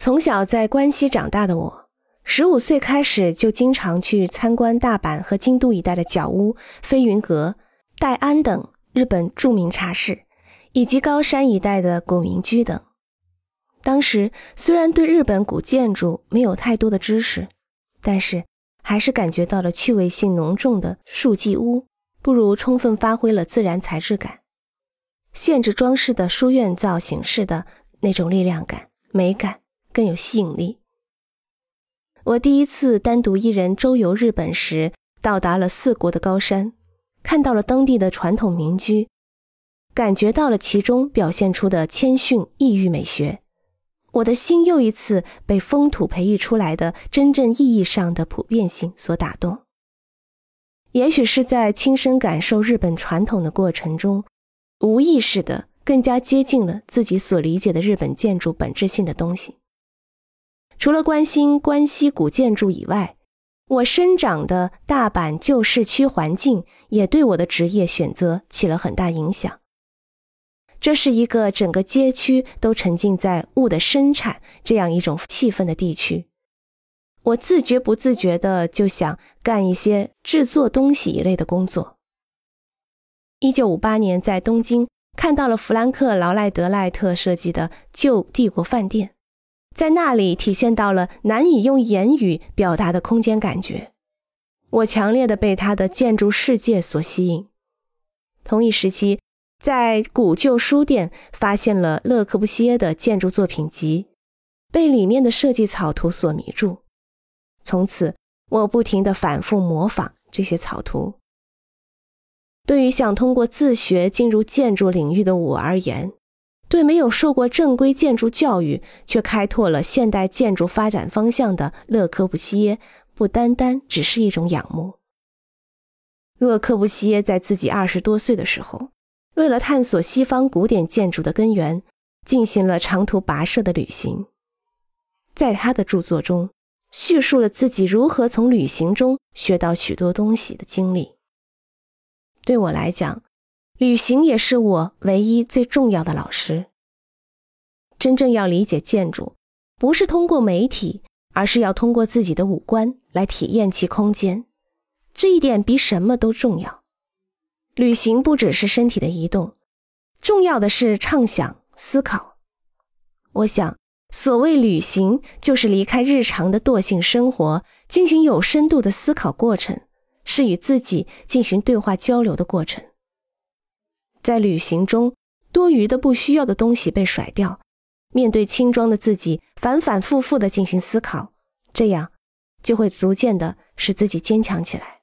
从小在关西长大的我，十五岁开始就经常去参观大阪和京都一带的角屋、飞云阁、戴安等日本著名茶室，以及高山一带的古民居等。当时虽然对日本古建筑没有太多的知识，但是还是感觉到了趣味性浓重的树迹屋，不如充分发挥了自然材质感、限制装饰的书院造型式的那种力量感、美感更有吸引力。我第一次单独一人周游日本时，到达了四国的高山，看到了当地的传统民居，感觉到了其中表现出的谦逊异域美学。我的心又一次被风土培育出来的真正意义上的普遍性所打动。也许是在亲身感受日本传统的过程中，无意识的更加接近了自己所理解的日本建筑本质性的东西。除了关心关西古建筑以外，我生长的大阪旧市区环境也对我的职业选择起了很大影响。这是一个整个街区都沉浸在物的生产这样一种气氛的地区，我自觉不自觉的就想干一些制作东西一类的工作。一九五八年在东京看到了弗兰克·劳赖德赖特设计的旧帝国饭店，在那里体现到了难以用言语表达的空间感觉，我强烈的被他的建筑世界所吸引。同一时期。在古旧书店发现了勒克布西耶的建筑作品集，被里面的设计草图所迷住。从此，我不停的反复模仿这些草图。对于想通过自学进入建筑领域的我而言，对没有受过正规建筑教育却开拓了现代建筑发展方向的勒克布西耶，不单单只是一种仰慕。勒克布西耶在自己二十多岁的时候。为了探索西方古典建筑的根源，进行了长途跋涉的旅行。在他的著作中，叙述了自己如何从旅行中学到许多东西的经历。对我来讲，旅行也是我唯一最重要的老师。真正要理解建筑，不是通过媒体，而是要通过自己的五官来体验其空间。这一点比什么都重要。旅行不只是身体的移动，重要的是畅想、思考。我想，所谓旅行，就是离开日常的惰性生活，进行有深度的思考过程，是与自己进行对话交流的过程。在旅行中，多余的、不需要的东西被甩掉，面对轻装的自己，反反复复的进行思考，这样就会逐渐的使自己坚强起来。